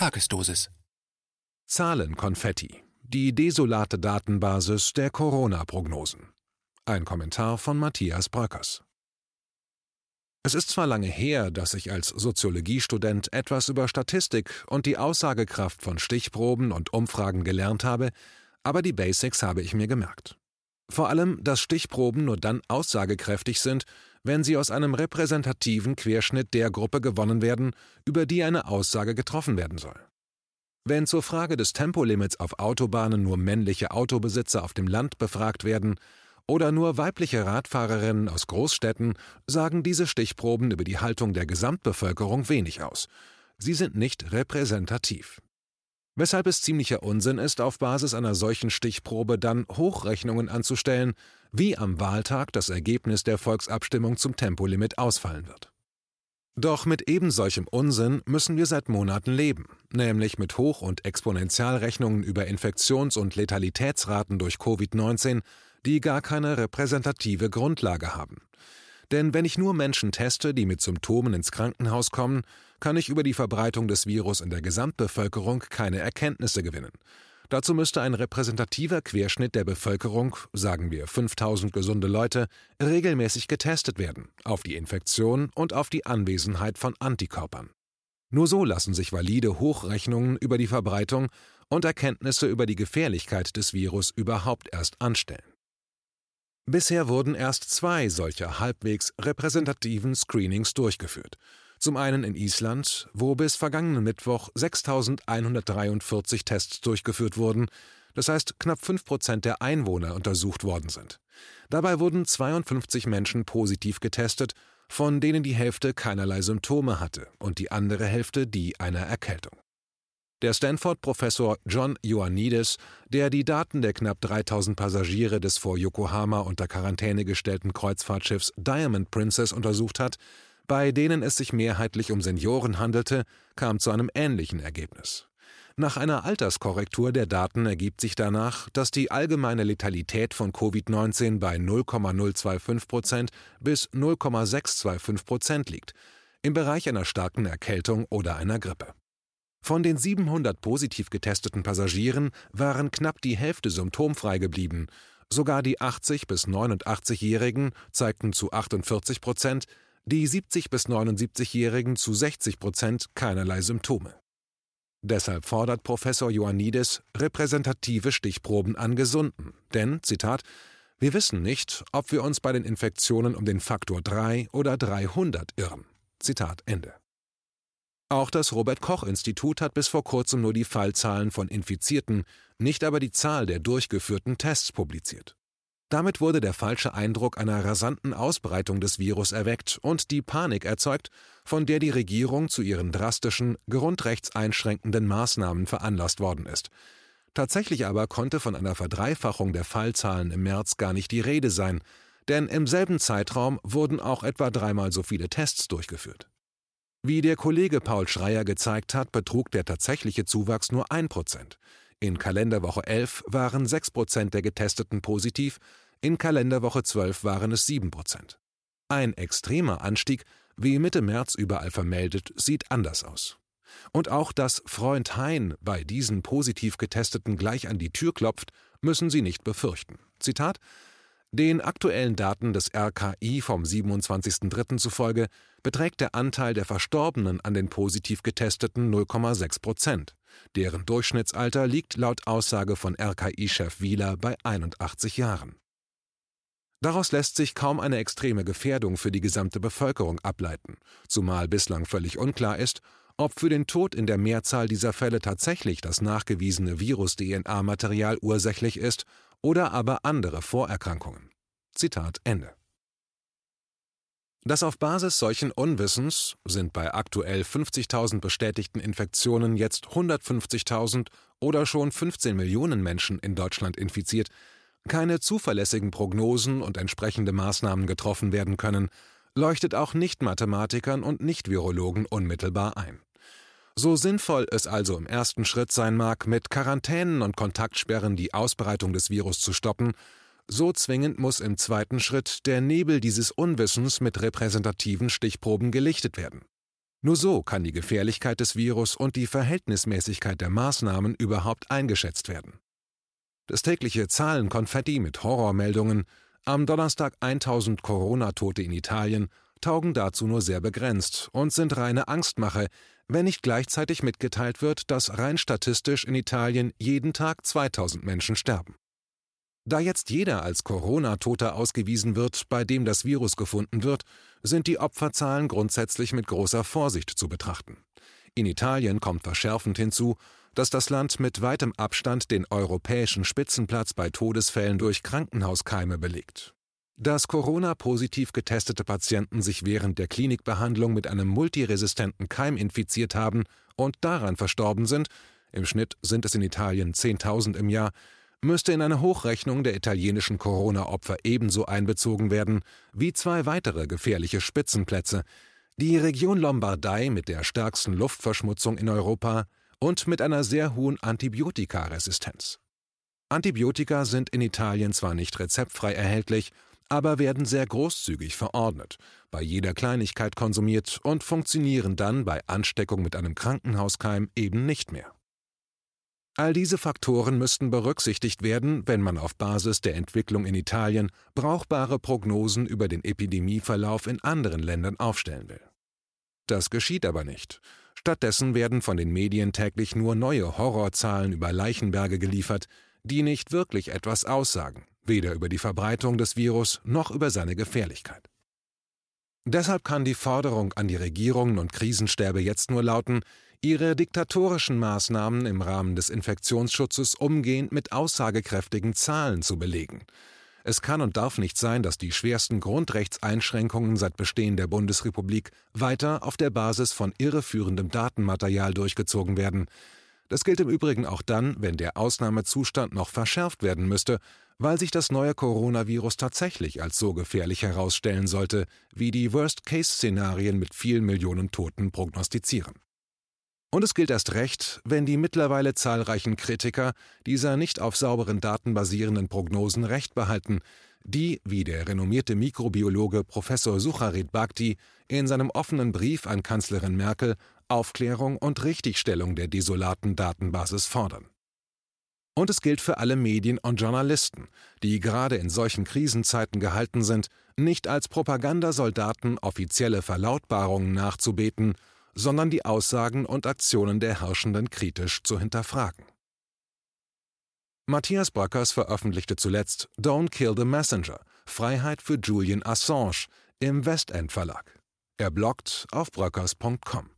Tagesdosis. Zahlenkonfetti. Die desolate Datenbasis der Corona-Prognosen. Ein Kommentar von Matthias Bröckers. Es ist zwar lange her, dass ich als Soziologiestudent etwas über Statistik und die Aussagekraft von Stichproben und Umfragen gelernt habe, aber die Basics habe ich mir gemerkt. Vor allem, dass Stichproben nur dann aussagekräftig sind, wenn sie aus einem repräsentativen Querschnitt der Gruppe gewonnen werden, über die eine Aussage getroffen werden soll. Wenn zur Frage des Tempolimits auf Autobahnen nur männliche Autobesitzer auf dem Land befragt werden oder nur weibliche Radfahrerinnen aus Großstädten, sagen diese Stichproben über die Haltung der Gesamtbevölkerung wenig aus. Sie sind nicht repräsentativ. Weshalb es ziemlicher Unsinn ist, auf Basis einer solchen Stichprobe dann Hochrechnungen anzustellen, wie am Wahltag das Ergebnis der Volksabstimmung zum Tempolimit ausfallen wird. Doch mit ebensolchem Unsinn müssen wir seit Monaten leben, nämlich mit Hoch- und Exponentialrechnungen über Infektions- und Letalitätsraten durch Covid-19, die gar keine repräsentative Grundlage haben. Denn wenn ich nur Menschen teste, die mit Symptomen ins Krankenhaus kommen, kann ich über die Verbreitung des Virus in der Gesamtbevölkerung keine Erkenntnisse gewinnen. Dazu müsste ein repräsentativer Querschnitt der Bevölkerung, sagen wir 5000 gesunde Leute, regelmäßig getestet werden, auf die Infektion und auf die Anwesenheit von Antikörpern. Nur so lassen sich valide Hochrechnungen über die Verbreitung und Erkenntnisse über die Gefährlichkeit des Virus überhaupt erst anstellen. Bisher wurden erst zwei solcher halbwegs repräsentativen Screenings durchgeführt. Zum einen in Island, wo bis vergangenen Mittwoch 6.143 Tests durchgeführt wurden, das heißt knapp 5 Prozent der Einwohner untersucht worden sind. Dabei wurden 52 Menschen positiv getestet, von denen die Hälfte keinerlei Symptome hatte und die andere Hälfte die einer Erkältung. Der Stanford-Professor John Ioannidis, der die Daten der knapp 3000 Passagiere des vor Yokohama unter Quarantäne gestellten Kreuzfahrtschiffs Diamond Princess untersucht hat, bei denen es sich mehrheitlich um Senioren handelte, kam zu einem ähnlichen Ergebnis. Nach einer Alterskorrektur der Daten ergibt sich danach, dass die allgemeine Letalität von Covid-19 bei 0,025 Prozent bis 0,625 Prozent liegt, im Bereich einer starken Erkältung oder einer Grippe. Von den 700 positiv getesteten Passagieren waren knapp die Hälfte symptomfrei geblieben. Sogar die 80 bis 89-Jährigen zeigten zu 48 Prozent die 70 bis 79-Jährigen zu 60 Prozent keinerlei Symptome. Deshalb fordert Professor Ioannidis repräsentative Stichproben an Gesunden, denn, Zitat, wir wissen nicht, ob wir uns bei den Infektionen um den Faktor 3 oder 300 irren. Zitat Ende. Auch das Robert Koch Institut hat bis vor kurzem nur die Fallzahlen von Infizierten, nicht aber die Zahl der durchgeführten Tests publiziert. Damit wurde der falsche Eindruck einer rasanten Ausbreitung des Virus erweckt und die Panik erzeugt, von der die Regierung zu ihren drastischen, grundrechtseinschränkenden Maßnahmen veranlasst worden ist. Tatsächlich aber konnte von einer Verdreifachung der Fallzahlen im März gar nicht die Rede sein, denn im selben Zeitraum wurden auch etwa dreimal so viele Tests durchgeführt. Wie der Kollege Paul Schreier gezeigt hat, betrug der tatsächliche Zuwachs nur 1 Prozent. In Kalenderwoche 11 waren 6 Prozent der Getesteten positiv, in Kalenderwoche 12 waren es 7 Prozent. Ein extremer Anstieg, wie Mitte März überall vermeldet, sieht anders aus. Und auch, dass Freund Hein bei diesen positiv Getesteten gleich an die Tür klopft, müssen Sie nicht befürchten. Zitat den aktuellen Daten des RKI vom 27.03. zufolge beträgt der Anteil der Verstorbenen an den positiv Getesteten 0,6 Prozent. Deren Durchschnittsalter liegt laut Aussage von RKI-Chef Wieler bei 81 Jahren. Daraus lässt sich kaum eine extreme Gefährdung für die gesamte Bevölkerung ableiten, zumal bislang völlig unklar ist, ob für den Tod in der Mehrzahl dieser Fälle tatsächlich das nachgewiesene Virus-DNA-Material ursächlich ist oder aber andere Vorerkrankungen. Zitat Ende. Dass auf Basis solchen Unwissens sind bei aktuell 50.000 bestätigten Infektionen jetzt 150.000 oder schon 15 Millionen Menschen in Deutschland infiziert, keine zuverlässigen Prognosen und entsprechende Maßnahmen getroffen werden können, leuchtet auch Nicht-Mathematikern und Nicht-Virologen unmittelbar ein. So sinnvoll es also im ersten Schritt sein mag, mit Quarantänen und Kontaktsperren die Ausbreitung des Virus zu stoppen, so zwingend muss im zweiten Schritt der Nebel dieses Unwissens mit repräsentativen Stichproben gelichtet werden. Nur so kann die Gefährlichkeit des Virus und die Verhältnismäßigkeit der Maßnahmen überhaupt eingeschätzt werden. Das tägliche Zahlenkonfetti mit Horrormeldungen, am Donnerstag 1000 Corona-Tote in Italien, taugen dazu nur sehr begrenzt und sind reine Angstmache, wenn nicht gleichzeitig mitgeteilt wird, dass rein statistisch in Italien jeden Tag 2000 Menschen sterben. Da jetzt jeder als Corona-Toter ausgewiesen wird, bei dem das Virus gefunden wird, sind die Opferzahlen grundsätzlich mit großer Vorsicht zu betrachten. In Italien kommt verschärfend hinzu, dass das Land mit weitem Abstand den europäischen Spitzenplatz bei Todesfällen durch Krankenhauskeime belegt. Dass Corona-positiv getestete Patienten sich während der Klinikbehandlung mit einem multiresistenten Keim infiziert haben und daran verstorben sind, im Schnitt sind es in Italien 10.000 im Jahr, müsste in eine Hochrechnung der italienischen Corona-Opfer ebenso einbezogen werden wie zwei weitere gefährliche Spitzenplätze, die Region Lombardei mit der stärksten Luftverschmutzung in Europa und mit einer sehr hohen Antibiotikaresistenz. Antibiotika sind in Italien zwar nicht rezeptfrei erhältlich, aber werden sehr großzügig verordnet, bei jeder Kleinigkeit konsumiert und funktionieren dann bei Ansteckung mit einem Krankenhauskeim eben nicht mehr. All diese Faktoren müssten berücksichtigt werden, wenn man auf Basis der Entwicklung in Italien brauchbare Prognosen über den Epidemieverlauf in anderen Ländern aufstellen will. Das geschieht aber nicht. Stattdessen werden von den Medien täglich nur neue Horrorzahlen über Leichenberge geliefert, die nicht wirklich etwas aussagen, weder über die Verbreitung des Virus noch über seine Gefährlichkeit. Deshalb kann die Forderung an die Regierungen und Krisenstäbe jetzt nur lauten, ihre diktatorischen Maßnahmen im Rahmen des Infektionsschutzes umgehend mit aussagekräftigen Zahlen zu belegen. Es kann und darf nicht sein, dass die schwersten Grundrechtseinschränkungen seit Bestehen der Bundesrepublik weiter auf der Basis von irreführendem Datenmaterial durchgezogen werden. Das gilt im Übrigen auch dann, wenn der Ausnahmezustand noch verschärft werden müsste, weil sich das neue Coronavirus tatsächlich als so gefährlich herausstellen sollte, wie die Worst-Case-Szenarien mit vielen Millionen Toten prognostizieren. Und es gilt erst recht, wenn die mittlerweile zahlreichen Kritiker dieser nicht auf sauberen Daten basierenden Prognosen recht behalten, die, wie der renommierte Mikrobiologe Professor Sucharit Bhakti in seinem offenen Brief an Kanzlerin Merkel Aufklärung und Richtigstellung der desolaten Datenbasis fordern. Und es gilt für alle Medien und Journalisten, die gerade in solchen Krisenzeiten gehalten sind, nicht als Propagandasoldaten offizielle Verlautbarungen nachzubeten sondern die Aussagen und Aktionen der Herrschenden kritisch zu hinterfragen. Matthias Bröckers veröffentlichte zuletzt Don't Kill the Messenger – Freiheit für Julian Assange im Westend Verlag. Er bloggt auf bröckers.com.